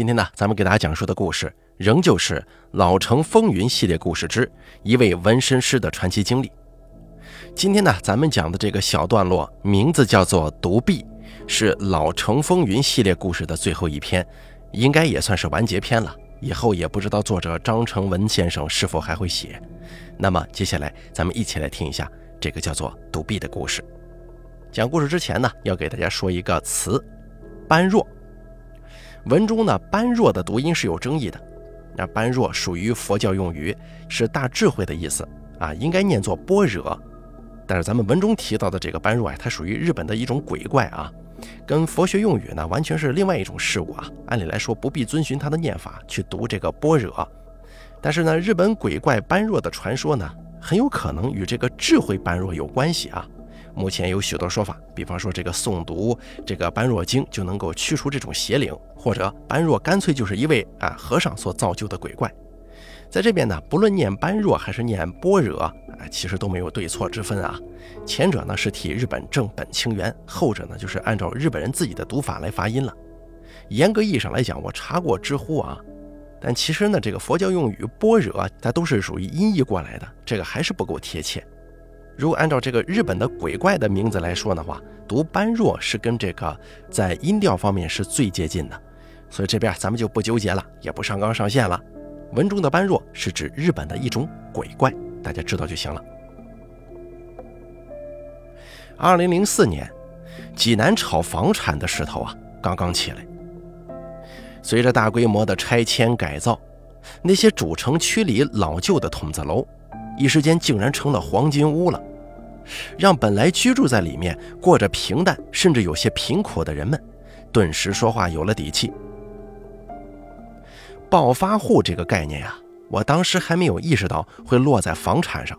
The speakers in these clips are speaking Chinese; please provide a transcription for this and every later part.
今天呢，咱们给大家讲述的故事仍旧是《老城风云》系列故事之一位纹身师的传奇经历。今天呢，咱们讲的这个小段落名字叫做《独臂》，是《老城风云》系列故事的最后一篇，应该也算是完结篇了。以后也不知道作者张成文先生是否还会写。那么接下来，咱们一起来听一下这个叫做《独臂》的故事。讲故事之前呢，要给大家说一个词“般若”。文中呢，“般若”的读音是有争议的。那“般若”属于佛教用语，是大智慧的意思啊，应该念作“般若”。但是咱们文中提到的这个般若啊，它属于日本的一种鬼怪啊，跟佛学用语呢完全是另外一种事物啊。按理来说不必遵循它的念法去读这个般若，但是呢，日本鬼怪般若的传说呢，很有可能与这个智慧般若有关系啊。目前有许多说法，比方说这个诵读这个般若经就能够驱除这种邪灵，或者般若干脆就是一位啊和尚所造就的鬼怪。在这边呢，不论念般若还是念般若啊，其实都没有对错之分啊。前者呢是替日本正本清源，后者呢就是按照日本人自己的读法来发音了。严格意义上来讲，我查过知乎啊，但其实呢，这个佛教用语般若它都是属于音译过来的，这个还是不够贴切。如果按照这个日本的鬼怪的名字来说的话，读般若是跟这个在音调方面是最接近的，所以这边咱们就不纠结了，也不上纲上线了。文中的般若是指日本的一种鬼怪，大家知道就行了。二零零四年，济南炒房产的势头啊刚刚起来，随着大规模的拆迁改造，那些主城区里老旧的筒子楼，一时间竟然成了黄金屋了，让本来居住在里面过着平淡甚至有些贫苦的人们，顿时说话有了底气。暴发户这个概念呀，我当时还没有意识到会落在房产上，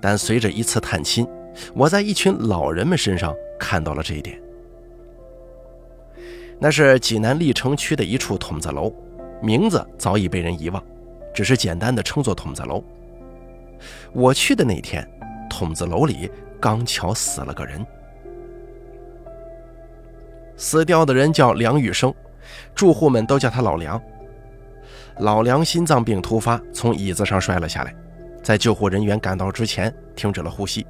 但随着一次探亲，我在一群老人们身上看到了这一点。那是济南历城区的一处筒子楼，名字早已被人遗忘，只是简单的称作筒子楼。我去的那天，筒子楼里刚巧死了个人，死掉的人叫梁玉生，住户们都叫他老梁。老梁心脏病突发，从椅子上摔了下来，在救护人员赶到之前停止了呼吸。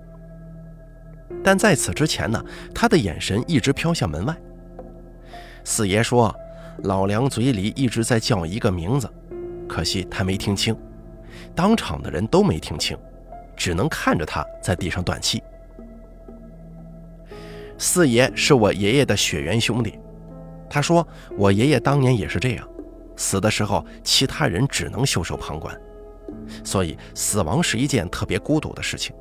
但在此之前呢，他的眼神一直飘向门外。四爷说，老梁嘴里一直在叫一个名字，可惜他没听清，当场的人都没听清，只能看着他在地上断气。四爷是我爷爷的血缘兄弟，他说我爷爷当年也是这样。死的时候，其他人只能袖手旁观，所以死亡是一件特别孤独的事情。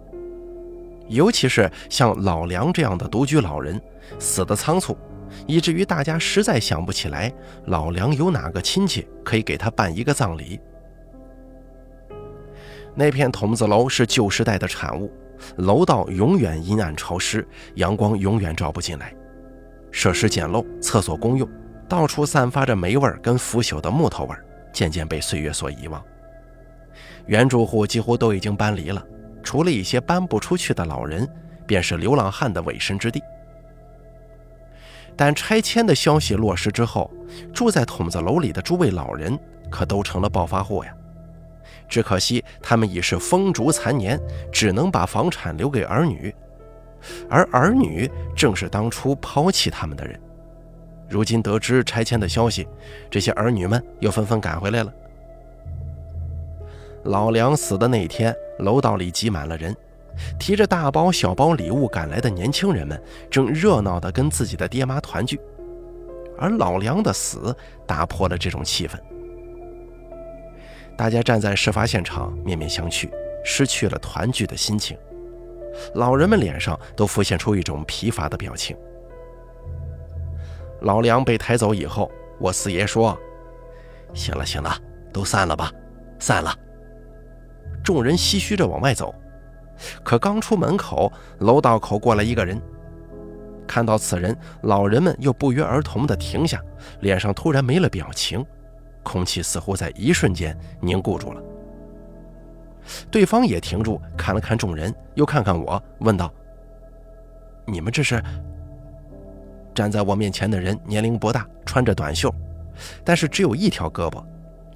尤其是像老梁这样的独居老人，死的仓促，以至于大家实在想不起来老梁有哪个亲戚可以给他办一个葬礼。那片筒子楼是旧时代的产物，楼道永远阴暗潮湿，阳光永远照不进来，设施简陋，厕所公用。到处散发着霉味儿跟腐朽的木头味儿，渐渐被岁月所遗忘。原住户几乎都已经搬离了，除了一些搬不出去的老人，便是流浪汉的委身之地。但拆迁的消息落实之后，住在筒子楼里的诸位老人可都成了暴发户呀。只可惜他们已是风烛残年，只能把房产留给儿女，而儿女正是当初抛弃他们的人。如今得知拆迁的消息，这些儿女们又纷纷赶回来了。老梁死的那天，楼道里挤满了人，提着大包小包礼物赶来的年轻人们正热闹地跟自己的爹妈团聚，而老梁的死打破了这种气氛。大家站在事发现场，面面相觑，失去了团聚的心情。老人们脸上都浮现出一种疲乏的表情。老梁被抬走以后，我四爷说：“行了行了，都散了吧，散了。”众人唏嘘着往外走，可刚出门口，楼道口过来一个人。看到此人，老人们又不约而同地停下，脸上突然没了表情，空气似乎在一瞬间凝固住了。对方也停住，看了看众人，又看看我，问道：“你们这是？”站在我面前的人年龄不大，穿着短袖，但是只有一条胳膊，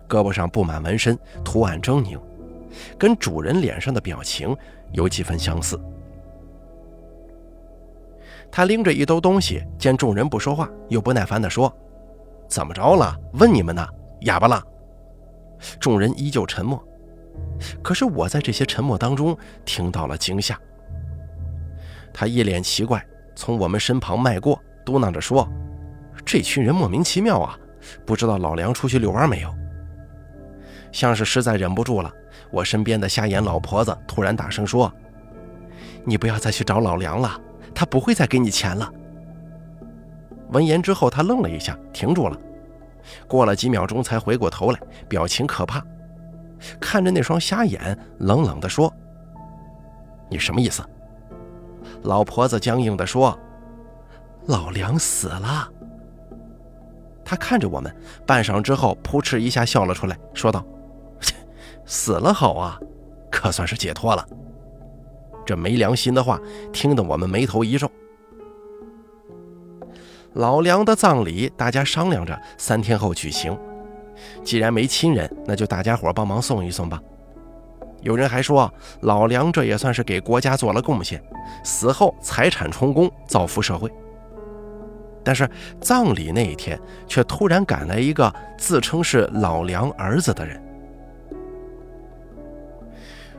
胳膊上布满纹身，图案狰狞，跟主人脸上的表情有几分相似。他拎着一兜东西，见众人不说话，又不耐烦地说：“怎么着了？问你们呢，哑巴了？”众人依旧沉默。可是我在这些沉默当中听到了惊吓。他一脸奇怪，从我们身旁迈过，嘟囔着说：“这群人莫名其妙啊，不知道老梁出去遛弯没有？”像是实在忍不住了，我身边的瞎眼老婆子突然大声说：“你不要再去找老梁了。”他不会再给你钱了。闻言之后，他愣了一下，停住了，过了几秒钟才回过头来，表情可怕，看着那双瞎眼，冷冷地说：“你什么意思？”老婆子僵硬地说：“老梁死了。”他看着我们，半晌之后，扑哧一下笑了出来，说道：“死了好啊，可算是解脱了。”这没良心的话，听得我们眉头一皱。老梁的葬礼，大家商量着三天后举行。既然没亲人，那就大家伙帮忙送一送吧。有人还说，老梁这也算是给国家做了贡献，死后财产充公，造福社会。但是葬礼那一天，却突然赶来一个自称是老梁儿子的人。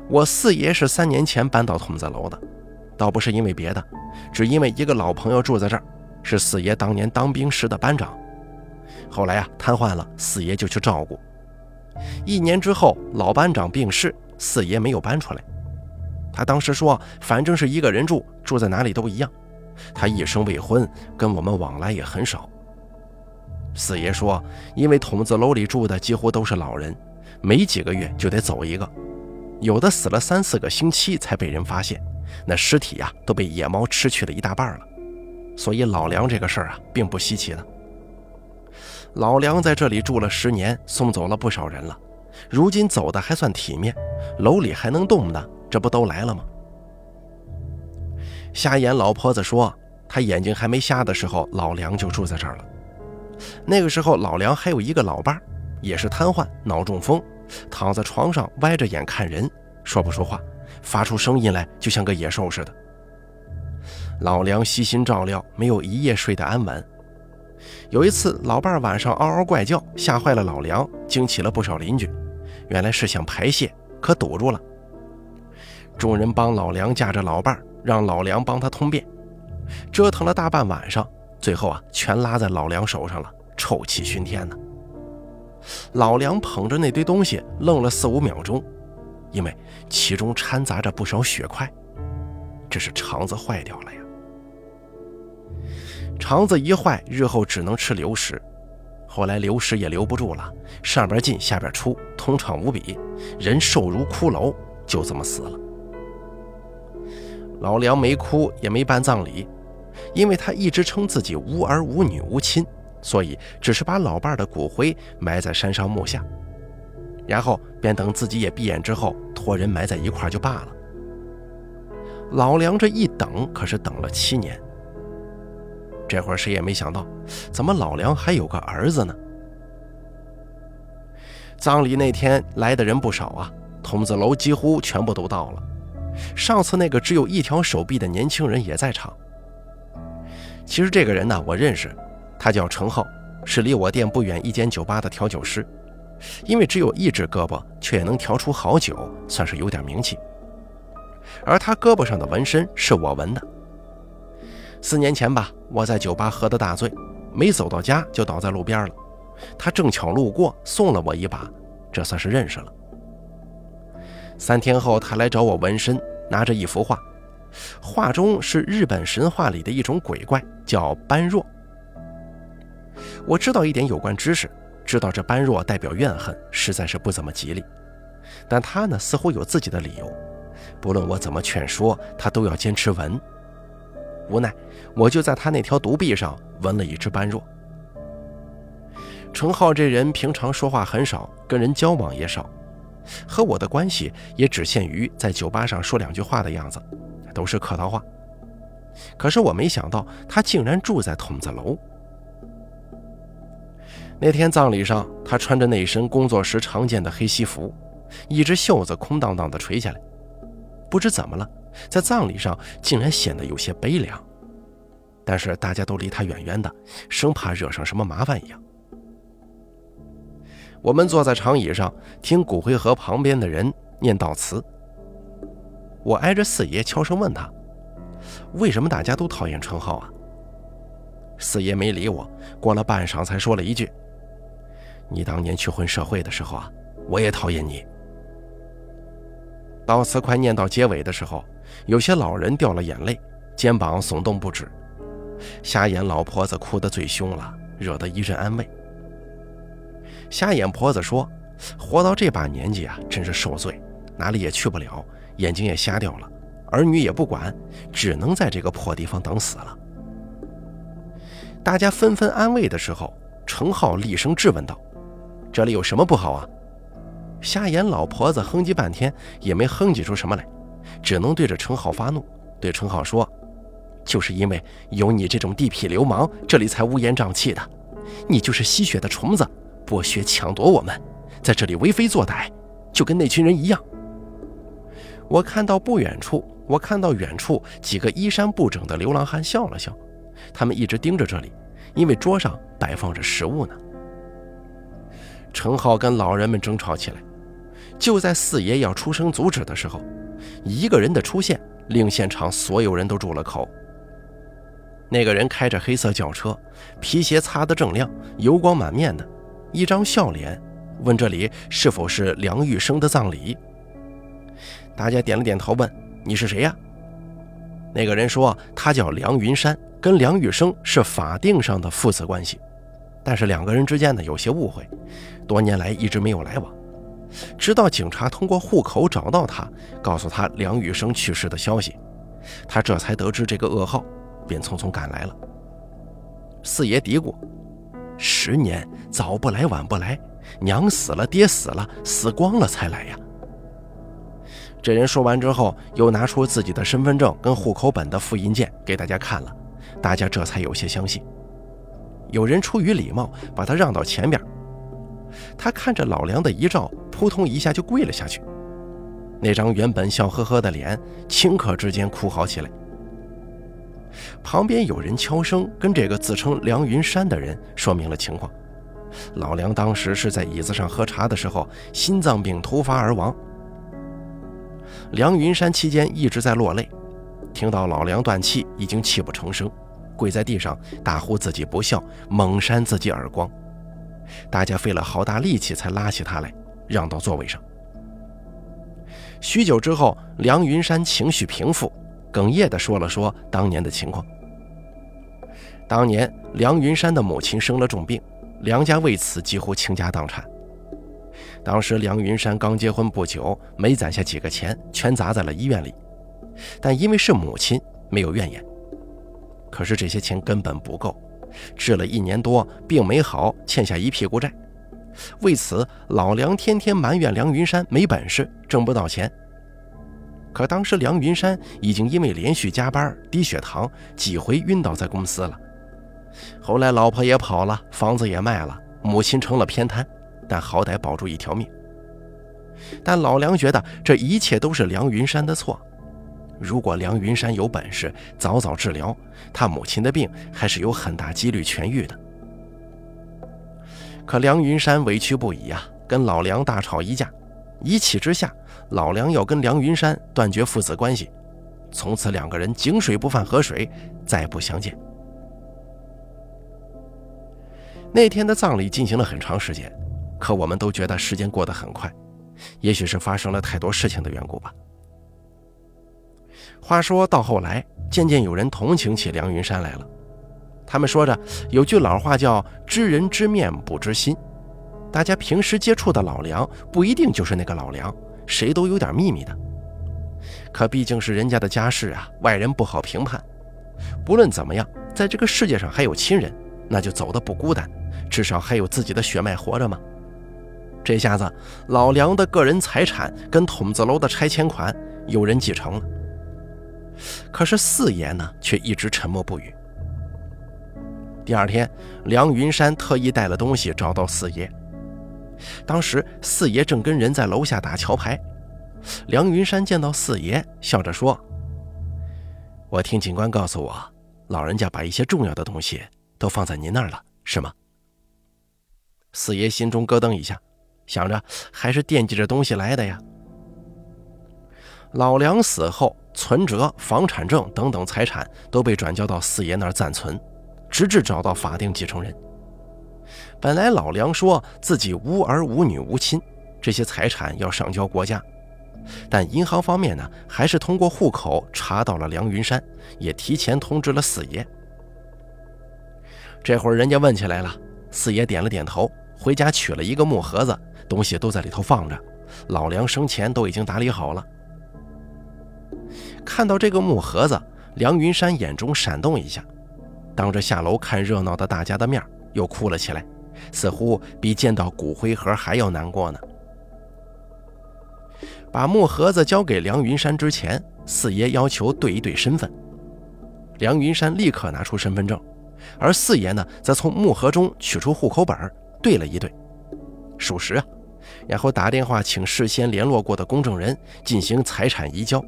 我四爷是三年前搬到筒子楼的，倒不是因为别的，只因为一个老朋友住在这儿，是四爷当年当兵时的班长。后来啊瘫痪了，四爷就去照顾。一年之后，老班长病逝，四爷没有搬出来。他当时说，反正是一个人住，住在哪里都一样。他一生未婚，跟我们往来也很少。四爷说，因为筒子楼里住的几乎都是老人，没几个月就得走一个。有的死了三四个星期才被人发现，那尸体呀都被野猫吃去了一大半了，所以老梁这个事儿啊并不稀奇的。老梁在这里住了十年，送走了不少人了，如今走的还算体面，楼里还能动的，这不都来了吗？瞎眼老婆子说，她眼睛还没瞎的时候，老梁就住在这儿了。那个时候老梁还有一个老伴儿，也是瘫痪，脑中风。躺在床上歪着眼看人，说不出话，发出声音来就像个野兽似的。老梁悉心照料，没有一夜睡得安稳。有一次，老伴儿晚上嗷嗷怪叫，吓坏了老梁，惊起了不少邻居。原来是想排泄，可堵住了。众人帮老梁架着老伴儿，让老梁帮他通便，折腾了大半晚上，最后啊，全拉在老梁手上了，臭气熏天呢。老梁捧着那堆东西，愣了四五秒钟，因为其中掺杂着不少血块，这是肠子坏掉了呀。肠子一坏，日后只能吃流食，后来流食也留不住了，上边进下边出，通畅无比，人瘦如骷髅，就这么死了。老梁没哭，也没办葬礼，因为他一直称自己无儿无女无亲。所以，只是把老伴的骨灰埋在山上墓下，然后便等自己也闭眼之后，托人埋在一块就罢了。老梁这一等，可是等了七年。这会儿谁也没想到，怎么老梁还有个儿子呢？葬礼那天来的人不少啊，筒子楼几乎全部都到了。上次那个只有一条手臂的年轻人也在场。其实这个人呢，我认识。他叫程浩，是离我店不远一间酒吧的调酒师。因为只有一只胳膊，却也能调出好酒，算是有点名气。而他胳膊上的纹身是我纹的。四年前吧，我在酒吧喝得大醉，没走到家就倒在路边了。他正巧路过，送了我一把，这算是认识了。三天后，他来找我纹身，拿着一幅画，画中是日本神话里的一种鬼怪，叫般若。我知道一点有关知识，知道这般若代表怨恨，实在是不怎么吉利。但他呢，似乎有自己的理由。不论我怎么劝说，他都要坚持纹。无奈，我就在他那条独臂上纹了一只般若。程浩这人平常说话很少，跟人交往也少，和我的关系也只限于在酒吧上说两句话的样子，都是客套话。可是我没想到，他竟然住在筒子楼。那天葬礼上，他穿着那身工作时常见的黑西服，一只袖子空荡荡的垂下来。不知怎么了，在葬礼上竟然显得有些悲凉。但是大家都离他远远的，生怕惹上什么麻烦一样。我们坐在长椅上听骨灰盒旁边的人念悼词。我挨着四爷悄声问他：“为什么大家都讨厌春浩啊？”四爷没理我，过了半晌才说了一句：“你当年去混社会的时候啊，我也讨厌你。”悼词快念到结尾的时候，有些老人掉了眼泪，肩膀耸动不止。瞎眼老婆子哭得最凶了，惹得一阵安慰。瞎眼婆子说：“活到这把年纪啊，真是受罪，哪里也去不了，眼睛也瞎掉了，儿女也不管，只能在这个破地方等死了。”大家纷纷安慰的时候，程浩厉声质问道：“这里有什么不好啊？”瞎眼老婆子哼唧半天也没哼唧出什么来，只能对着程浩发怒，对程浩说。就是因为有你这种地痞流氓，这里才乌烟瘴气的。你就是吸血的虫子，剥削抢夺我们，在这里为非作歹，就跟那群人一样。我看到不远处，我看到远处几个衣衫不整的流浪汉笑了笑，他们一直盯着这里，因为桌上摆放着食物呢。陈浩跟老人们争吵起来，就在四爷要出声阻止的时候，一个人的出现令现场所有人都住了口。那个人开着黑色轿车，皮鞋擦得正亮，油光满面的，一张笑脸，问这里是否是梁玉生的葬礼。大家点了点头，问你是谁呀？那个人说他叫梁云山，跟梁玉生是法定上的父子关系，但是两个人之间呢有些误会，多年来一直没有来往，直到警察通过户口找到他，告诉他梁玉生去世的消息，他这才得知这个噩耗。便匆匆赶来了。四爷嘀咕：“十年早不来晚不来，娘死了，爹死了，死光了才来呀。”这人说完之后，又拿出自己的身份证跟户口本的复印件给大家看了，大家这才有些相信。有人出于礼貌，把他让到前边。他看着老梁的遗照，扑通一下就跪了下去。那张原本笑呵呵的脸，顷刻之间哭嚎起来。旁边有人悄声跟这个自称梁云山的人说明了情况。老梁当时是在椅子上喝茶的时候，心脏病突发而亡。梁云山期间一直在落泪，听到老梁断气，已经泣不成声，跪在地上大呼自己不孝，猛扇自己耳光。大家费了好大力气才拉起他来，让到座位上。许久之后，梁云山情绪平复。哽咽地说了说当年的情况。当年梁云山的母亲生了重病，梁家为此几乎倾家荡产。当时梁云山刚结婚不久，没攒下几个钱，全砸在了医院里。但因为是母亲，没有怨言。可是这些钱根本不够，治了一年多，病没好，欠下一屁股债。为此，老梁天天埋怨梁云山没本事，挣不到钱。可当时梁云山已经因为连续加班、低血糖，几回晕倒在公司了。后来老婆也跑了，房子也卖了，母亲成了偏瘫，但好歹保住一条命。但老梁觉得这一切都是梁云山的错。如果梁云山有本事，早早治疗，他母亲的病还是有很大几率痊愈的。可梁云山委屈不已呀，跟老梁大吵一架，一气之下。老梁要跟梁云山断绝父子关系，从此两个人井水不犯河水，再不相见。那天的葬礼进行了很长时间，可我们都觉得时间过得很快，也许是发生了太多事情的缘故吧。话说到后来，渐渐有人同情起梁云山来了，他们说着有句老话叫“知人知面不知心”，大家平时接触的老梁不一定就是那个老梁。谁都有点秘密的，可毕竟是人家的家事啊，外人不好评判。不论怎么样，在这个世界上还有亲人，那就走得不孤单，至少还有自己的血脉活着嘛。这下子，老梁的个人财产跟筒子楼的拆迁款有人继承了，可是四爷呢，却一直沉默不语。第二天，梁云山特意带了东西找到四爷。当时四爷正跟人在楼下打桥牌，梁云山见到四爷，笑着说：“我听警官告诉我，老人家把一些重要的东西都放在您那儿了，是吗？”四爷心中咯噔一下，想着还是惦记着东西来的呀。老梁死后，存折、房产证等等财产都被转交到四爷那儿暂存，直至找到法定继承人。本来老梁说自己无儿无女无亲，这些财产要上交国家，但银行方面呢，还是通过户口查到了梁云山，也提前通知了四爷。这会儿人家问起来了，四爷点了点头。回家取了一个木盒子，东西都在里头放着。老梁生前都已经打理好了。看到这个木盒子，梁云山眼中闪动一下，当着下楼看热闹的大家的面，又哭了起来，似乎比见到骨灰盒还要难过呢。把木盒子交给梁云山之前，四爷要求对一对身份。梁云山立刻拿出身份证，而四爷呢，则从木盒中取出户口本对了一对，属实啊，然后打电话请事先联络过的公证人进行财产移交。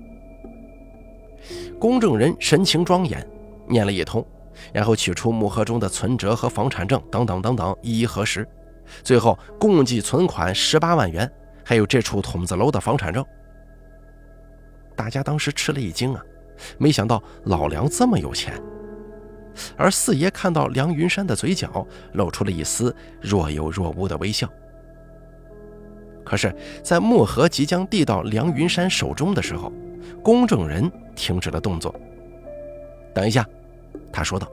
公证人神情庄严，念了一通，然后取出木盒中的存折和房产证等等等等，一一核实，最后共计存款十八万元，还有这处筒子楼的房产证。大家当时吃了一惊啊，没想到老梁这么有钱。而四爷看到梁云山的嘴角露出了一丝若有若无的微笑。可是，在木盒即将递到梁云山手中的时候，公证人停止了动作。等一下，他说道。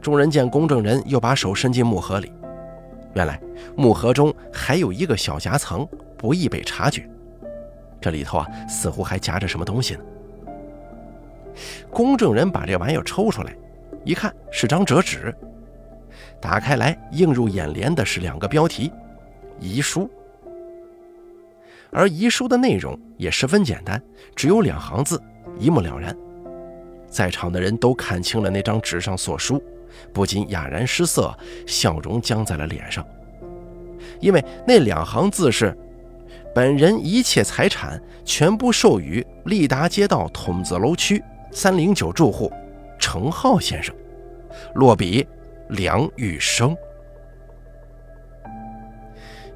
众人见公证人又把手伸进木盒里，原来木盒中还有一个小夹层，不易被察觉。这里头啊，似乎还夹着什么东西呢。公证人把这玩意儿抽出来，一看是张折纸，打开来映入眼帘的是两个标题：遗书。而遗书的内容也十分简单，只有两行字，一目了然。在场的人都看清了那张纸上所书，不禁哑然失色，笑容僵在了脸上。因为那两行字是：“本人一切财产全部授予利达街道筒子楼区。”三零九住户程浩先生，落笔梁玉生。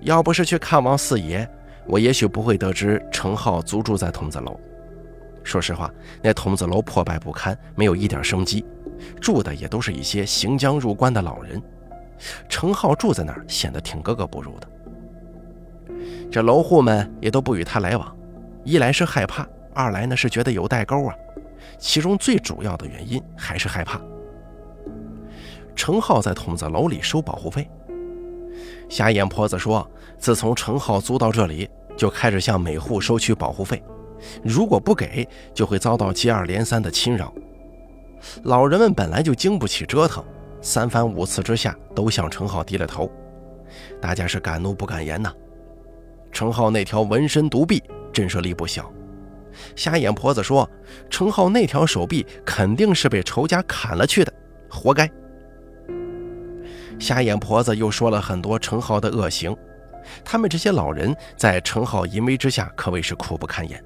要不是去看望四爷，我也许不会得知程浩租住在筒子楼。说实话，那筒子楼破败不堪，没有一点生机，住的也都是一些行将入关的老人。程浩住在那儿，显得挺格格不入的。这楼户们也都不与他来往，一来是害怕，二来呢是觉得有代沟啊。其中最主要的原因还是害怕。程浩在筒子楼里收保护费。瞎眼婆子说，自从程浩租到这里，就开始向每户收取保护费，如果不给，就会遭到接二连三的侵扰。老人们本来就经不起折腾，三番五次之下，都向程浩低了头。大家是敢怒不敢言呐。程浩那条纹身独臂，震慑力不小。瞎眼婆子说：“程浩那条手臂肯定是被仇家砍了去的，活该。”瞎眼婆子又说了很多程浩的恶行，他们这些老人在程浩淫威之下可谓是苦不堪言。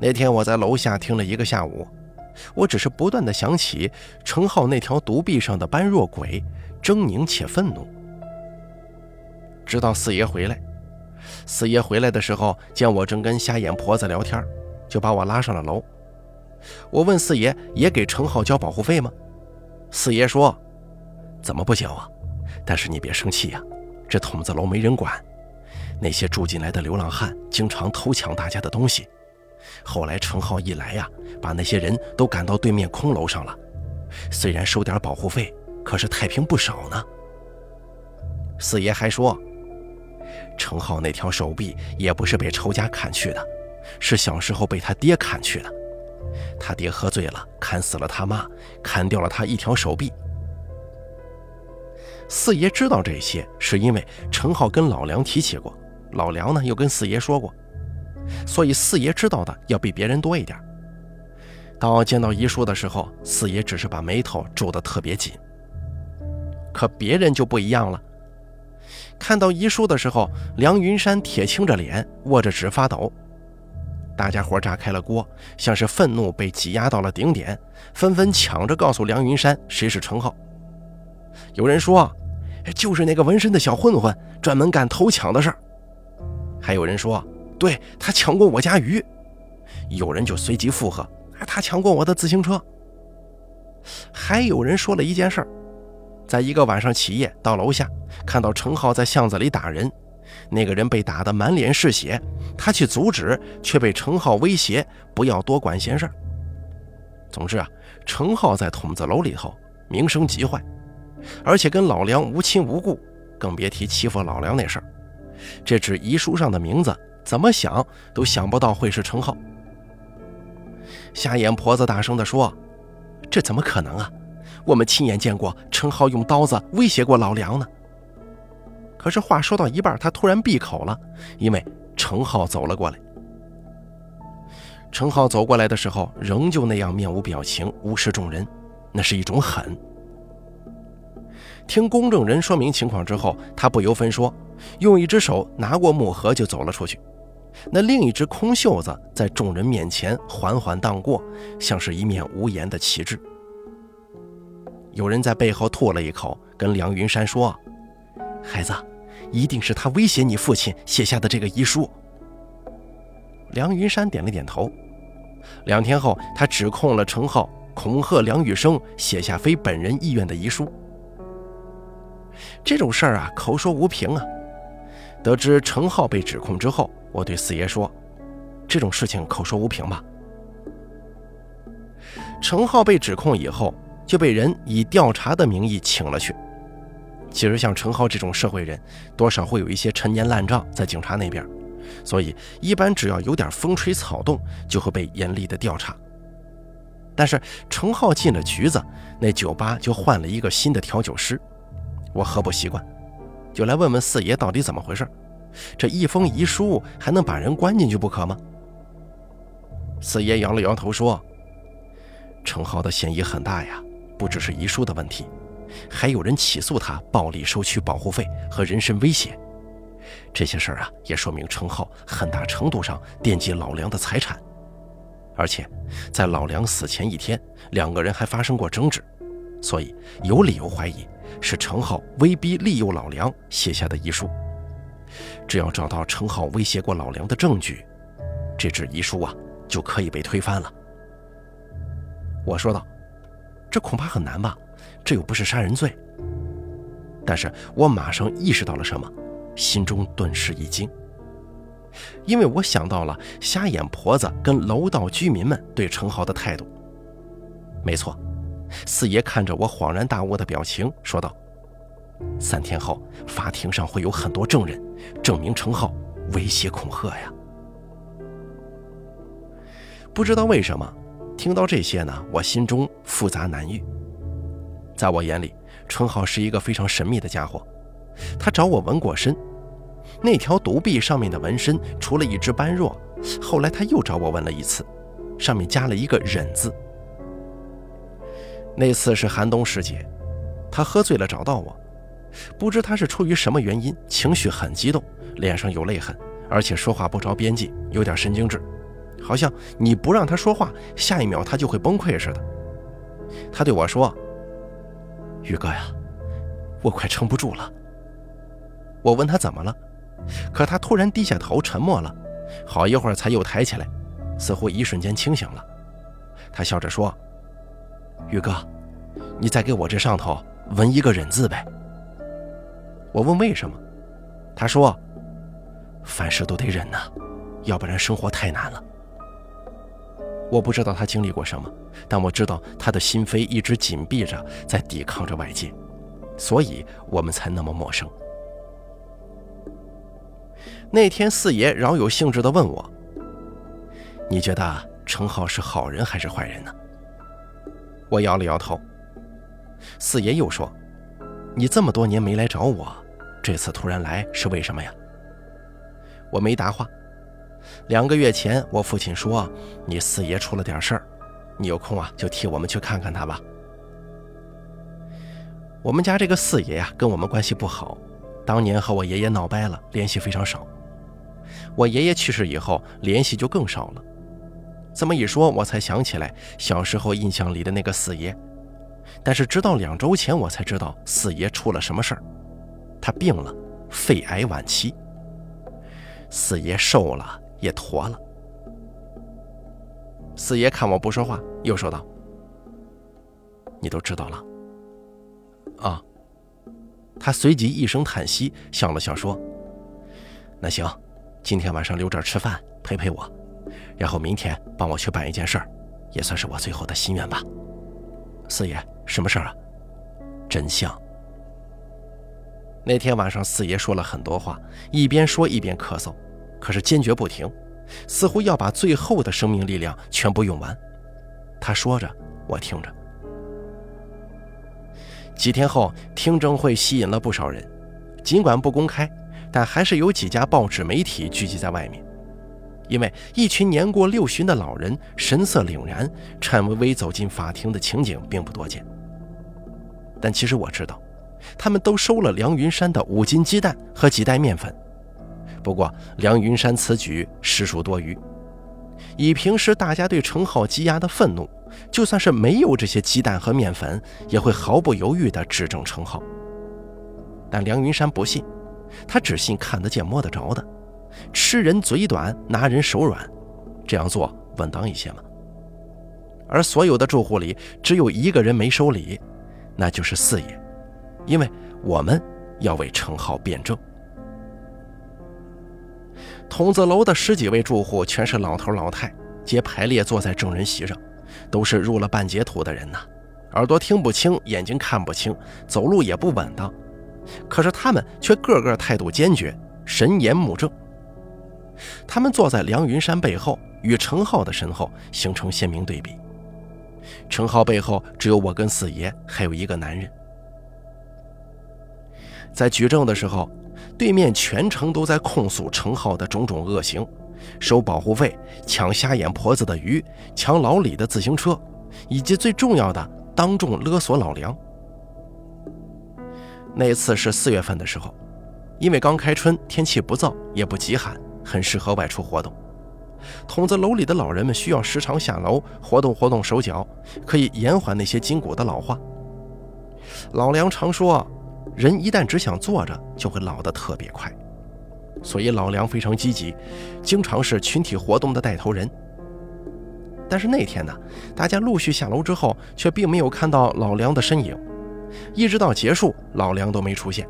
那天我在楼下听了一个下午，我只是不断的想起程浩那条独臂上的般若鬼，狰狞且愤怒。直到四爷回来。四爷回来的时候，见我正跟瞎眼婆子聊天，就把我拉上了楼。我问四爷：“也给程浩交保护费吗？”四爷说：“怎么不交啊？但是你别生气呀，这筒子楼没人管，那些住进来的流浪汉经常偷抢大家的东西。后来程浩一来呀，把那些人都赶到对面空楼上了。虽然收点保护费，可是太平不少呢。”四爷还说。程浩那条手臂也不是被仇家砍去的，是小时候被他爹砍去的。他爹喝醉了，砍死了他妈，砍掉了他一条手臂。四爷知道这些，是因为程浩跟老梁提起过，老梁呢又跟四爷说过，所以四爷知道的要比别人多一点。到见到遗书的时候，四爷只是把眉头皱得特别紧。可别人就不一样了，看到遗书的时候，梁云山铁青着脸，握着纸发抖。大家伙炸开了锅，像是愤怒被挤压到了顶点，纷纷抢着告诉梁云山谁是程浩。有人说，就是那个纹身的小混混，专门干偷抢的事儿。还有人说，对他抢过我家鱼。有人就随即附和。他抢过我的自行车。还有人说了一件事儿，在一个晚上起夜，到楼下看到程浩在巷子里打人，那个人被打得满脸是血，他去阻止，却被程浩威胁不要多管闲事儿。总之啊，程浩在筒子楼里头名声极坏，而且跟老梁无亲无故，更别提欺负老梁那事儿。这纸遗书上的名字，怎么想都想不到会是程浩。瞎眼婆子大声地说：“这怎么可能啊？我们亲眼见过程浩用刀子威胁过老梁呢。”可是话说到一半，他突然闭口了，因为程浩走了过来。程浩走过来的时候，仍旧那样面无表情，无视众人，那是一种狠。听公证人说明情况之后，他不由分说，用一只手拿过木盒就走了出去。那另一只空袖子在众人面前缓缓荡过，像是一面无言的旗帜。有人在背后吐了一口，跟梁云山说：“孩子，一定是他威胁你父亲写下的这个遗书。”梁云山点了点头。两天后，他指控了程浩恐吓梁雨生写下非本人意愿的遗书。这种事儿啊，口说无凭啊。得知程浩被指控之后，我对四爷说：“这种事情口说无凭吧。”程浩被指控以后，就被人以调查的名义请了去。其实像程浩这种社会人，多少会有一些陈年烂账在警察那边，所以一般只要有点风吹草动，就会被严厉的调查。但是程浩进了局子，那酒吧就换了一个新的调酒师，我喝不习惯。就来问问四爷到底怎么回事？这一封遗书还能把人关进去不可吗？四爷摇了摇头说：“程浩的嫌疑很大呀，不只是遗书的问题，还有人起诉他暴力收取保护费和人身威胁。这些事儿啊，也说明程浩很大程度上惦记老梁的财产，而且在老梁死前一天，两个人还发生过争执，所以有理由怀疑。”是程浩威逼利诱老梁写下的遗书。只要找到程浩威胁过老梁的证据，这纸遗书啊就可以被推翻了。我说道：“这恐怕很难吧？这又不是杀人罪。”但是我马上意识到了什么，心中顿时一惊，因为我想到了瞎眼婆子跟楼道居民们对程浩的态度。没错。四爷看着我恍然大悟的表情，说道：“三天后，法庭上会有很多证人，证明程浩威胁恐吓呀。”不知道为什么，听到这些呢，我心中复杂难愈。在我眼里，程浩是一个非常神秘的家伙。他找我纹过身，那条独臂上面的纹身，除了一只般若，后来他又找我纹了一次，上面加了一个忍字。那次是寒冬时节，他喝醉了找到我，不知他是出于什么原因，情绪很激动，脸上有泪痕，而且说话不着边际，有点神经质，好像你不让他说话，下一秒他就会崩溃似的。他对我说：“宇哥呀，我快撑不住了。”我问他怎么了，可他突然低下头沉默了，好一会儿才又抬起来，似乎一瞬间清醒了。他笑着说。宇哥，你再给我这上头纹一个忍字呗。我问为什么，他说：“凡事都得忍呐，要不然生活太难了。”我不知道他经历过什么，但我知道他的心扉一直紧闭着，在抵抗着外界，所以我们才那么陌生。那天四爷饶有兴致地问我：“你觉得程浩是好人还是坏人呢？”我摇了摇头。四爷又说：“你这么多年没来找我，这次突然来是为什么呀？”我没答话。两个月前，我父亲说你四爷出了点事儿，你有空啊，就替我们去看看他吧。我们家这个四爷呀，跟我们关系不好，当年和我爷爷闹掰了，联系非常少。我爷爷去世以后，联系就更少了。这么一说，我才想起来小时候印象里的那个四爷。但是直到两周前，我才知道四爷出了什么事儿，他病了，肺癌晚期。四爷瘦了，也驼了。四爷看我不说话，又说道：“你都知道了。”啊，他随即一声叹息，笑了笑说：“那行，今天晚上留这儿吃饭，陪陪我，然后明天帮我去办一件事儿，也算是我最后的心愿吧。”四爷，什么事儿啊？真相。那天晚上，四爷说了很多话，一边说一边咳嗽，可是坚决不停，似乎要把最后的生命力量全部用完。他说着，我听着。几天后，听证会吸引了不少人，尽管不公开，但还是有几家报纸媒体聚集在外面。因为一群年过六旬的老人神色凛然、颤巍巍走进法庭的情景并不多见。但其实我知道，他们都收了梁云山的五斤鸡蛋和几袋面粉。不过梁云山此举实属多余，以平时大家对程浩积压的愤怒。就算是没有这些鸡蛋和面粉，也会毫不犹豫地指证程浩。但梁云山不信，他只信看得见摸得着的，吃人嘴短，拿人手软，这样做稳当一些嘛。而所有的住户里，只有一个人没收礼，那就是四爷，因为我们要为程浩辩证。筒子楼的十几位住户全是老头老太，皆排列坐在证人席上。都是入了半截土的人呐，耳朵听不清，眼睛看不清，走路也不稳当。可是他们却个个态度坚决，神颜目正。他们坐在梁云山背后，与程浩的身后形成鲜明对比。程浩背后只有我跟四爷，还有一个男人。在举证的时候，对面全程都在控诉程浩的种种恶行。收保护费、抢瞎眼婆子的鱼、抢老李的自行车，以及最重要的，当众勒索老梁。那次是四月份的时候，因为刚开春，天气不燥也不极寒，很适合外出活动。筒子楼里的老人们需要时常下楼活动活动手脚，可以延缓那些筋骨的老化。老梁常说，人一旦只想坐着，就会老得特别快。所以老梁非常积极，经常是群体活动的带头人。但是那天呢，大家陆续下楼之后，却并没有看到老梁的身影，一直到结束，老梁都没出现。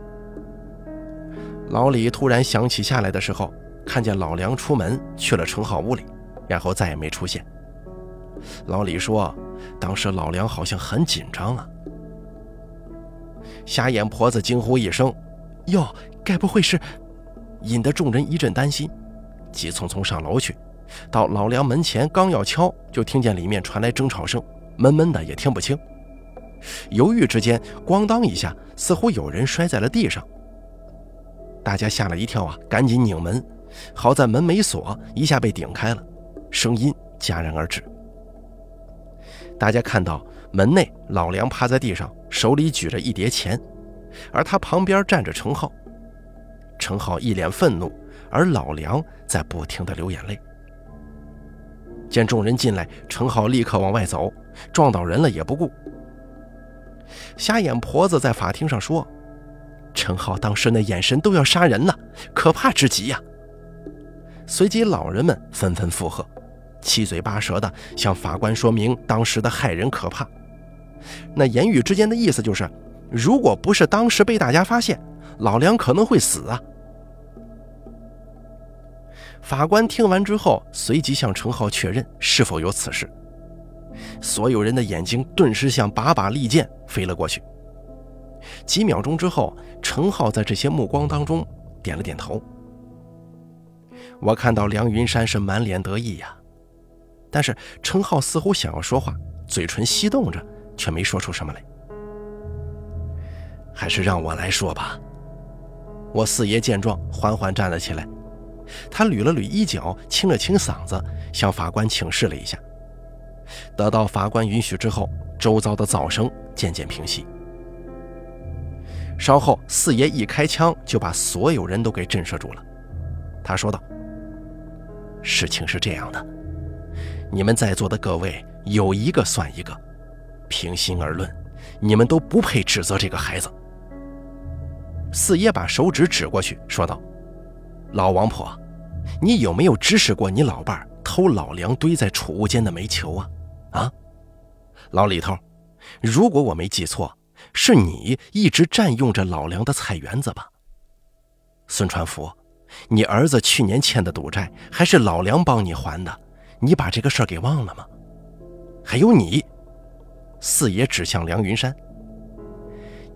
老李突然想起下来的时候，看见老梁出门去了程浩屋里，然后再也没出现。老李说，当时老梁好像很紧张啊。瞎眼婆子惊呼一声：“哟，该不会是……”引得众人一阵担心，急匆匆上楼去。到老梁门前，刚要敲，就听见里面传来争吵声，闷闷的也听不清。犹豫之间，咣当一下，似乎有人摔在了地上。大家吓了一跳啊，赶紧拧门，好在门没锁，一下被顶开了，声音戛然而止。大家看到门内老梁趴在地上，手里举着一叠钱，而他旁边站着程浩。程浩一脸愤怒，而老梁在不停地流眼泪。见众人进来，程浩立刻往外走，撞到人了也不顾。瞎眼婆子在法庭上说：“程浩当时那眼神都要杀人了，可怕至极呀！”随即，老人们纷纷附和，七嘴八舌地向法官说明当时的骇人可怕。那言语之间的意思就是，如果不是当时被大家发现，老梁可能会死啊！法官听完之后，随即向程浩确认是否有此事。所有人的眼睛顿时像把把利剑飞了过去。几秒钟之后，程浩在这些目光当中点了点头。我看到梁云山是满脸得意呀，但是程浩似乎想要说话，嘴唇翕动着，却没说出什么来。还是让我来说吧。我四爷见状，缓缓站了起来，他捋了捋衣角，清了清嗓子，向法官请示了一下。得到法官允许之后，周遭的噪声渐渐平息。稍后，四爷一开枪就把所有人都给震慑住了。他说道：“事情是这样的，你们在座的各位有一个算一个，平心而论，你们都不配指责这个孩子。”四爷把手指指过去，说道：“老王婆，你有没有指使过你老伴偷老梁堆在储物间的煤球啊？啊，老李头，如果我没记错。”是你一直占用着老梁的菜园子吧，孙传福，你儿子去年欠的赌债还是老梁帮你还的，你把这个事儿给忘了吗？还有你，四爷指向梁云山，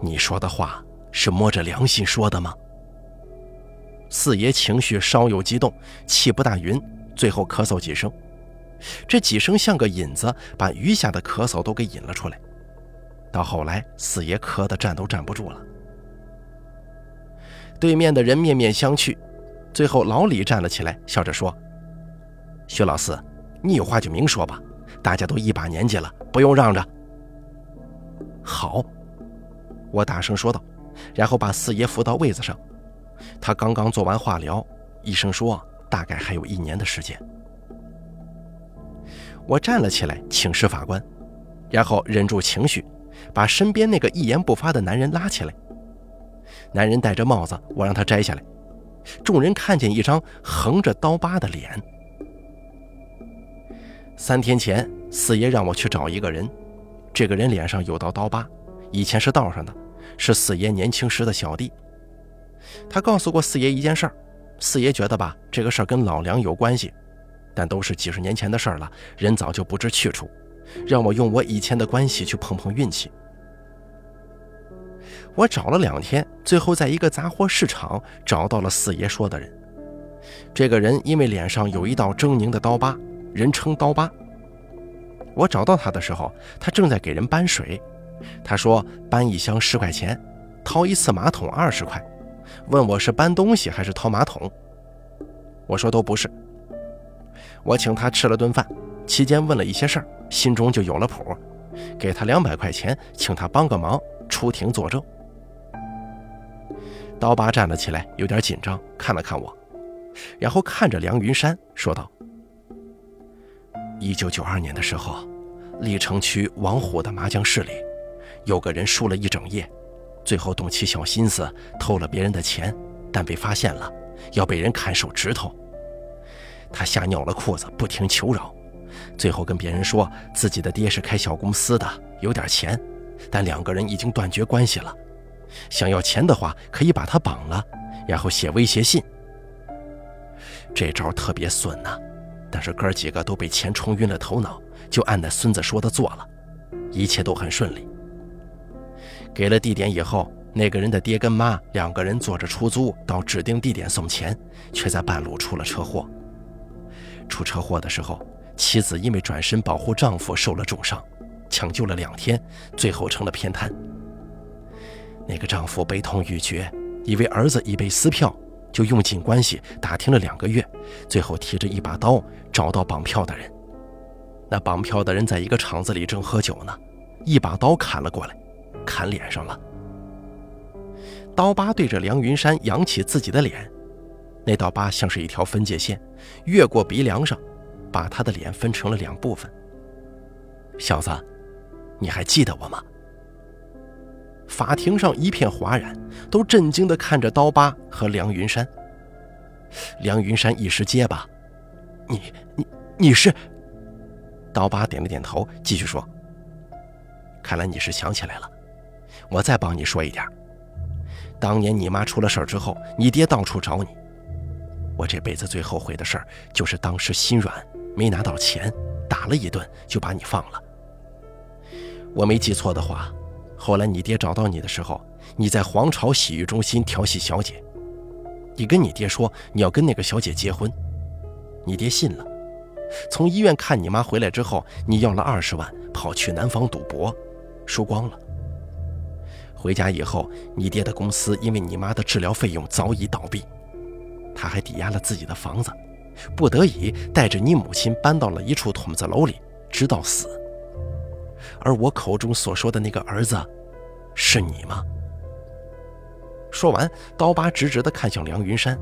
你说的话是摸着良心说的吗？四爷情绪稍有激动，气不大匀，最后咳嗽几声，这几声像个引子，把余下的咳嗽都给引了出来。到后来，四爷咳得站都站不住了。对面的人面面相觑，最后老李站了起来，笑着说：“薛老四，你有话就明说吧，大家都一把年纪了，不用让着。”好，我大声说道，然后把四爷扶到位子上。他刚刚做完化疗，医生说大概还有一年的时间。我站了起来，请示法官，然后忍住情绪。把身边那个一言不发的男人拉起来。男人戴着帽子，我让他摘下来。众人看见一张横着刀疤的脸。三天前，四爷让我去找一个人，这个人脸上有道刀疤，以前是道上的，是四爷年轻时的小弟。他告诉过四爷一件事儿，四爷觉得吧，这个事儿跟老梁有关系，但都是几十年前的事儿了，人早就不知去处。让我用我以前的关系去碰碰运气。我找了两天，最后在一个杂货市场找到了四爷说的人。这个人因为脸上有一道狰狞的刀疤，人称刀疤。我找到他的时候，他正在给人搬水。他说搬一箱十块钱，掏一次马桶二十块，问我是搬东西还是掏马桶。我说都不是。我请他吃了顿饭，期间问了一些事儿。心中就有了谱，给他两百块钱，请他帮个忙，出庭作证。刀疤站了起来，有点紧张，看了看我，然后看着梁云山说道：“一九九二年的时候，历城区王虎的麻将室里，有个人输了一整夜，最后动起小心思偷了别人的钱，但被发现了，要被人砍手指头。他吓尿了裤子，不停求饶。”最后跟别人说自己的爹是开小公司的，有点钱，但两个人已经断绝关系了。想要钱的话，可以把他绑了，然后写威胁信。这招特别损呐，但是哥几个都被钱冲晕了头脑，就按那孙子说的做了，一切都很顺利。给了地点以后，那个人的爹跟妈两个人坐着出租到指定地点送钱，却在半路出了车祸。出车祸的时候。妻子因为转身保护丈夫受了重伤，抢救了两天，最后成了偏瘫。那个丈夫悲痛欲绝，以为儿子已被撕票，就用尽关系打听了两个月，最后提着一把刀找到绑票的人。那绑票的人在一个厂子里正喝酒呢，一把刀砍了过来，砍脸上了。刀疤对着梁云山扬起自己的脸，那道疤像是一条分界线，越过鼻梁上。把他的脸分成了两部分。小子，你还记得我吗？法庭上一片哗然，都震惊地看着刀疤和梁云山。梁云山一时结巴：“你、你、你是？”刀疤点了点头，继续说：“看来你是想起来了。我再帮你说一点。当年你妈出了事之后，你爹到处找你。我这辈子最后悔的事儿，就是当时心软。”没拿到钱，打了一顿就把你放了。我没记错的话，后来你爹找到你的时候，你在皇朝洗浴中心调戏小姐，你跟你爹说你要跟那个小姐结婚，你爹信了。从医院看你妈回来之后，你要了二十万，跑去南方赌博，输光了。回家以后，你爹的公司因为你妈的治疗费用早已倒闭，他还抵押了自己的房子。不得已，带着你母亲搬到了一处筒子楼里，直到死。而我口中所说的那个儿子，是你吗？说完，刀疤直直地看向梁云山，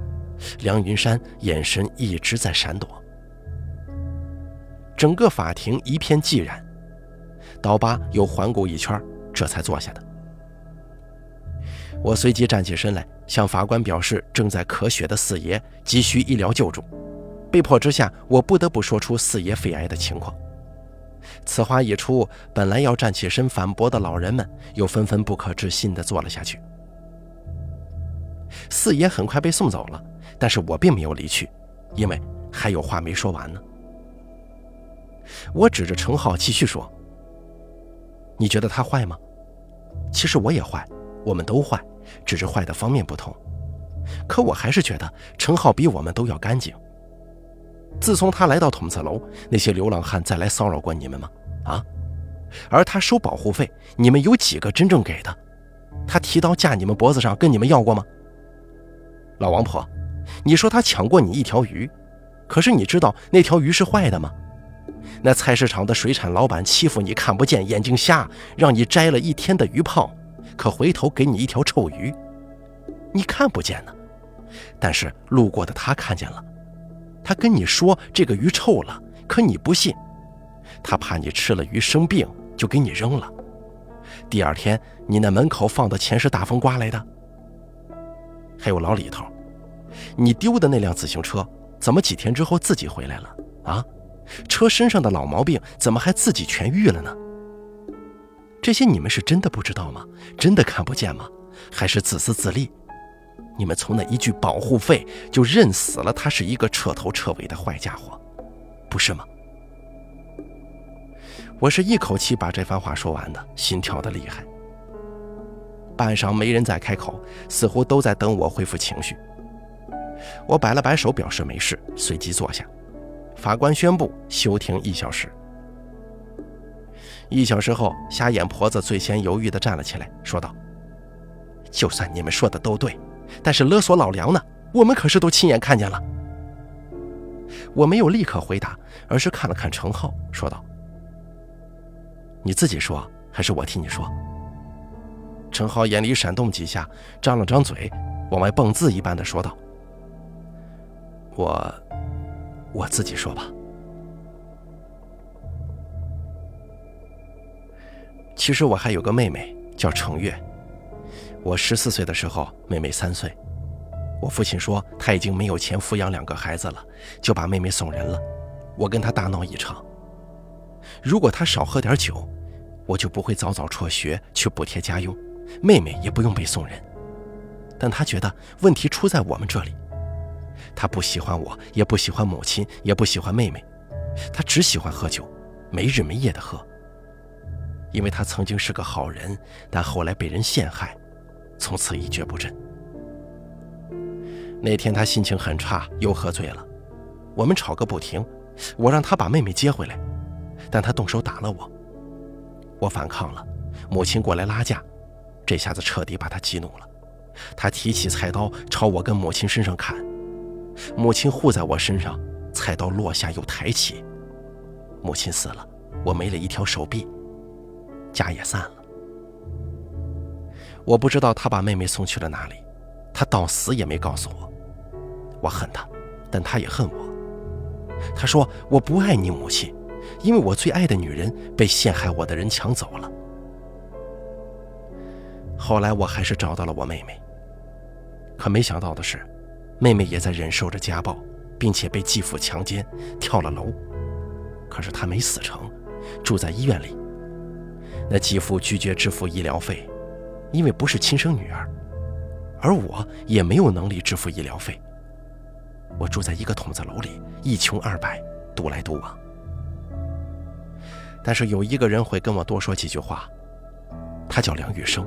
梁云山眼神一直在闪躲。整个法庭一片寂然，刀疤又环顾一圈，这才坐下的。我随即站起身来，向法官表示正在咳血的四爷急需医疗救助。被迫之下，我不得不说出四爷肺癌的情况。此话一出，本来要站起身反驳的老人们又纷纷不可置信地坐了下去。四爷很快被送走了，但是我并没有离去，因为还有话没说完呢。我指着程浩继续说：“你觉得他坏吗？其实我也坏，我们都坏，只是坏的方面不同。可我还是觉得程浩比我们都要干净。自从他来到筒子楼，那些流浪汉再来骚扰过你们吗？啊？而他收保护费，你们有几个真正给的？他提刀架你们脖子上跟你们要过吗？老王婆，你说他抢过你一条鱼，可是你知道那条鱼是坏的吗？”那菜市场的水产老板欺负你看不见，眼睛瞎，让你摘了一天的鱼泡，可回头给你一条臭鱼，你看不见呢。但是路过的他看见了，他跟你说这个鱼臭了，可你不信，他怕你吃了鱼生病，就给你扔了。第二天你那门口放的钱是大风刮来的。还有老李头，你丢的那辆自行车怎么几天之后自己回来了啊？车身上的老毛病怎么还自己痊愈了呢？这些你们是真的不知道吗？真的看不见吗？还是自私自利？你们从那一句保护费就认死了他是一个彻头彻尾的坏家伙，不是吗？我是一口气把这番话说完的，心跳的厉害。半晌没人再开口，似乎都在等我恢复情绪。我摆了摆手表示没事，随即坐下。法官宣布休庭一小时。一小时后，瞎眼婆子最先犹豫地站了起来，说道：“就算你们说的都对，但是勒索老梁呢？我们可是都亲眼看见了。”我没有立刻回答，而是看了看程浩，说道：“你自己说，还是我替你说？”陈浩眼里闪动几下，张了张嘴，往外蹦字一般的说道：“我。”我自己说吧。其实我还有个妹妹，叫程月。我十四岁的时候，妹妹三岁。我父亲说他已经没有钱抚养两个孩子了，就把妹妹送人了。我跟他大闹一场。如果他少喝点酒，我就不会早早辍学去补贴家用，妹妹也不用被送人。但他觉得问题出在我们这里。他不喜欢我，也不喜欢母亲，也不喜欢妹妹，他只喜欢喝酒，没日没夜的喝。因为他曾经是个好人，但后来被人陷害，从此一蹶不振。那天他心情很差，又喝醉了，我们吵个不停。我让他把妹妹接回来，但他动手打了我。我反抗了，母亲过来拉架，这下子彻底把他激怒了。他提起菜刀朝我跟母亲身上砍。母亲护在我身上，菜刀落下又抬起，母亲死了，我没了一条手臂，家也散了。我不知道他把妹妹送去了哪里，他到死也没告诉我。我恨他，但他也恨我。他说我不爱你母亲，因为我最爱的女人被陷害我的人抢走了。后来我还是找到了我妹妹，可没想到的是。妹妹也在忍受着家暴，并且被继父强奸，跳了楼。可是她没死成，住在医院里。那继父拒绝支付医疗费，因为不是亲生女儿，而我也没有能力支付医疗费。我住在一个筒子楼里，一穷二白，独来独往。但是有一个人会跟我多说几句话，他叫梁玉生，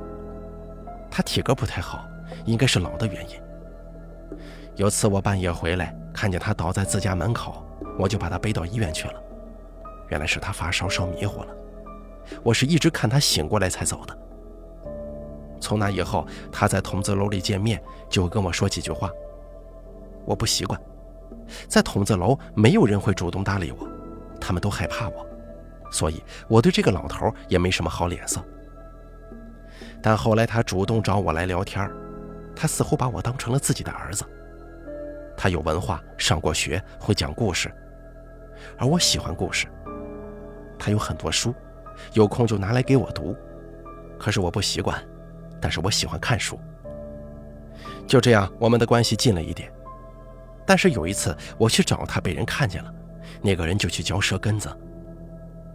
他体格不太好，应该是老的原因。有次我半夜回来，看见他倒在自家门口，我就把他背到医院去了。原来是他发烧烧迷糊了，我是一直看他醒过来才走的。从那以后，他在筒子楼里见面就跟我说几句话。我不习惯，在筒子楼没有人会主动搭理我，他们都害怕我，所以我对这个老头也没什么好脸色。但后来他主动找我来聊天，他似乎把我当成了自己的儿子。他有文化，上过学，会讲故事，而我喜欢故事。他有很多书，有空就拿来给我读。可是我不习惯，但是我喜欢看书。就这样，我们的关系近了一点。但是有一次我去找他，被人看见了，那个人就去嚼舌根子，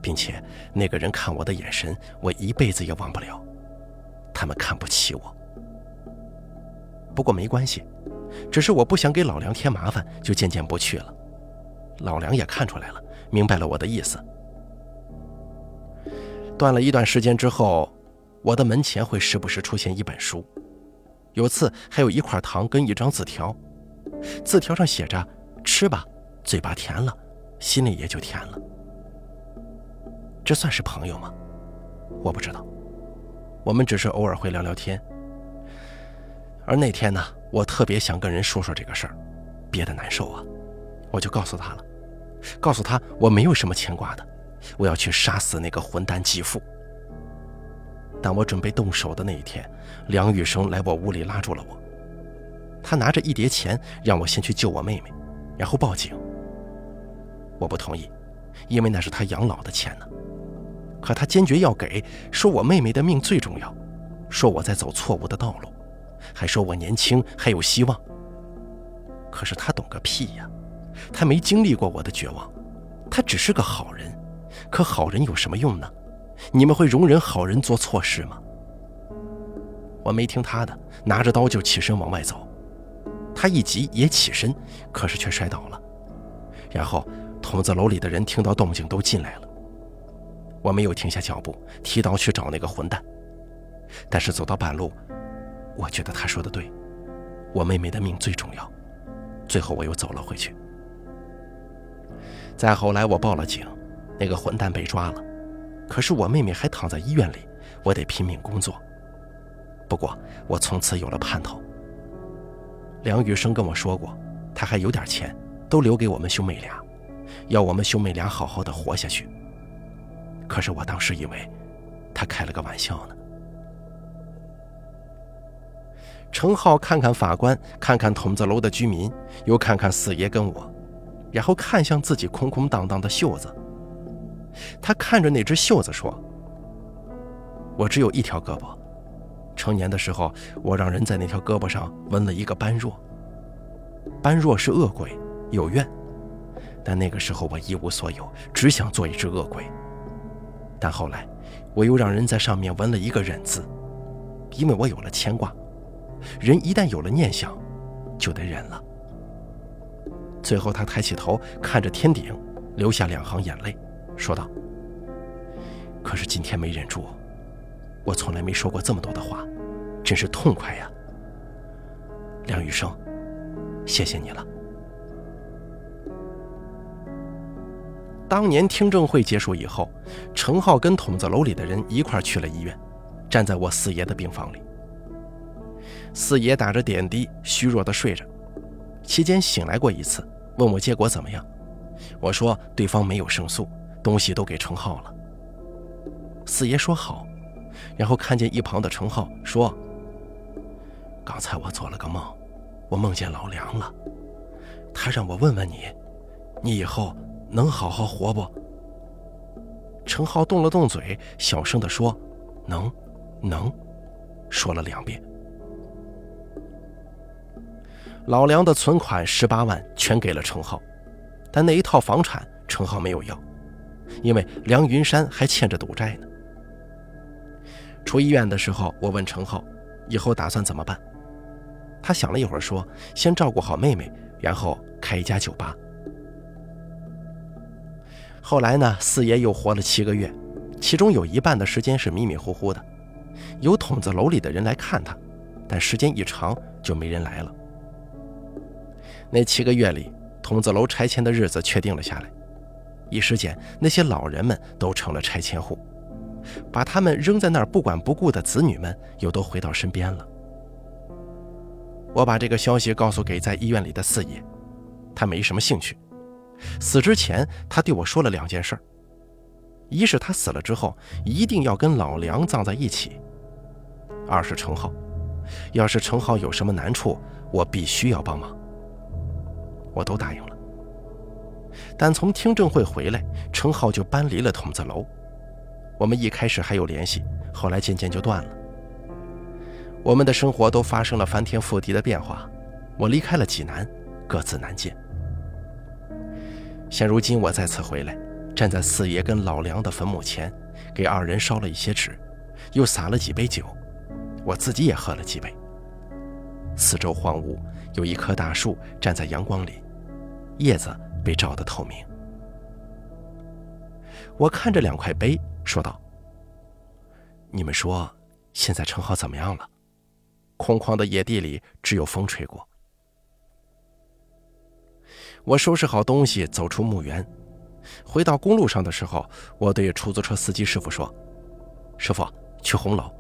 并且那个人看我的眼神，我一辈子也忘不了。他们看不起我，不过没关系，只是我不想给老梁添麻烦，就渐渐不去了。老梁也看出来了，明白了我的意思。断了一段时间之后，我的门前会时不时出现一本书，有次还有一块糖跟一张字条，字条上写着：“吃吧，嘴巴甜了，心里也就甜了。”这算是朋友吗？我不知道。我们只是偶尔会聊聊天，而那天呢，我特别想跟人说说这个事儿，憋得难受啊，我就告诉他了，告诉他我没有什么牵挂的，我要去杀死那个混蛋继父。当我准备动手的那一天，梁雨生来我屋里拉住了我，他拿着一叠钱让我先去救我妹妹，然后报警。我不同意，因为那是他养老的钱呢。可他坚决要给，说我妹妹的命最重要，说我在走错误的道路，还说我年轻还有希望。可是他懂个屁呀，他没经历过我的绝望，他只是个好人。可好人有什么用呢？你们会容忍好人做错事吗？我没听他的，拿着刀就起身往外走。他一急也起身，可是却摔倒了。然后筒子楼里的人听到动静都进来了。我没有停下脚步，提刀去找那个混蛋。但是走到半路，我觉得他说的对，我妹妹的命最重要。最后我又走了回去。再后来我报了警，那个混蛋被抓了，可是我妹妹还躺在医院里，我得拼命工作。不过我从此有了盼头。梁雨生跟我说过，他还有点钱，都留给我们兄妹俩，要我们兄妹俩好好的活下去。可是我当时以为，他开了个玩笑呢。程浩看看法官，看看筒子楼的居民，又看看四爷跟我，然后看向自己空空荡荡的袖子。他看着那只袖子说：“我只有一条胳膊，成年的时候，我让人在那条胳膊上纹了一个般若。般若是恶鬼，有怨，但那个时候我一无所有，只想做一只恶鬼。”但后来，我又让人在上面纹了一个忍字，因为我有了牵挂。人一旦有了念想，就得忍了。最后，他抬起头看着天顶，流下两行眼泪，说道：“可是今天没忍住，我从来没说过这么多的话，真是痛快呀，梁雨生，谢谢你了。”当年听证会结束以后，程浩跟筒子楼里的人一块去了医院，站在我四爷的病房里。四爷打着点滴，虚弱的睡着，期间醒来过一次，问我结果怎么样。我说对方没有胜诉，东西都给程浩了。四爷说好，然后看见一旁的程浩说：“刚才我做了个梦，我梦见老梁了，他让我问问你，你以后……”能好好活不？程浩动了动嘴，小声地说：“能，能。”说了两遍。老梁的存款十八万全给了程浩，但那一套房产程浩没有要，因为梁云山还欠着赌债呢。出医院的时候，我问程浩：“以后打算怎么办？”他想了一会儿，说：“先照顾好妹妹，然后开一家酒吧。”后来呢，四爷又活了七个月，其中有一半的时间是迷迷糊糊的，有筒子楼里的人来看他，但时间一长就没人来了。那七个月里，筒子楼拆迁的日子确定了下来，一时间那些老人们都成了拆迁户，把他们扔在那儿不管不顾的子女们又都回到身边了。我把这个消息告诉给在医院里的四爷，他没什么兴趣。死之前，他对我说了两件事。一是他死了之后一定要跟老梁葬在一起；二是程浩，要是程浩有什么难处，我必须要帮忙。我都答应了。但从听证会回来，程浩就搬离了筒子楼。我们一开始还有联系，后来渐渐就断了。我们的生活都发生了翻天覆地的变化，我离开了济南，各自难见。现如今我再次回来，站在四爷跟老梁的坟墓前，给二人烧了一些纸，又洒了几杯酒，我自己也喝了几杯。四周荒芜，有一棵大树站在阳光里，叶子被照得透明。我看着两块碑，说道：“你们说，现在程浩怎么样了？”空旷的野地里，只有风吹过。我收拾好东西，走出墓园，回到公路上的时候，我对出租车司机师傅说：“师傅，去红楼。”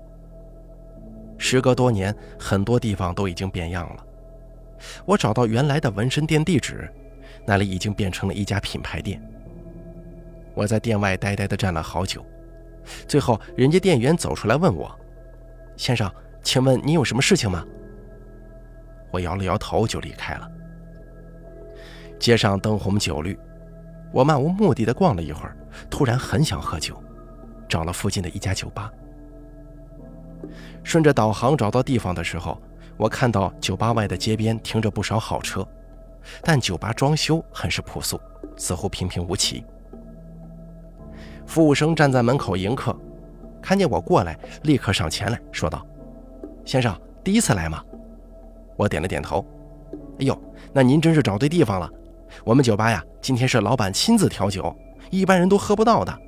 时隔多年，很多地方都已经变样了。我找到原来的纹身店地址，那里已经变成了一家品牌店。我在店外呆呆地站了好久，最后人家店员走出来问我：“先生。”请问你有什么事情吗？我摇了摇头就离开了。街上灯红酒绿，我漫无目的的逛了一会儿，突然很想喝酒，找了附近的一家酒吧。顺着导航找到地方的时候，我看到酒吧外的街边停着不少好车，但酒吧装修很是朴素，似乎平平无奇。服务生站在门口迎客，看见我过来，立刻上前来说道。先生，第一次来吗？我点了点头。哎呦，那您真是找对地方了。我们酒吧呀，今天是老板亲自调酒，一般人都喝不到的。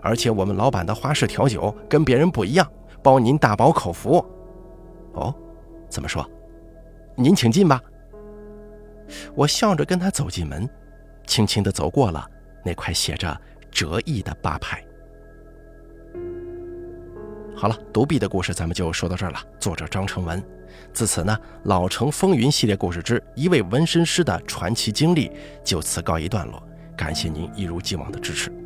而且我们老板的花式调酒跟别人不一样，包您大饱口福。哦，怎么说？您请进吧。我笑着跟他走进门，轻轻地走过了那块写着“折翼”的吧牌。好了，独臂的故事咱们就说到这儿了。作者张成文，自此呢，《老城风云》系列故事之一位纹身师的传奇经历就此告一段落。感谢您一如既往的支持。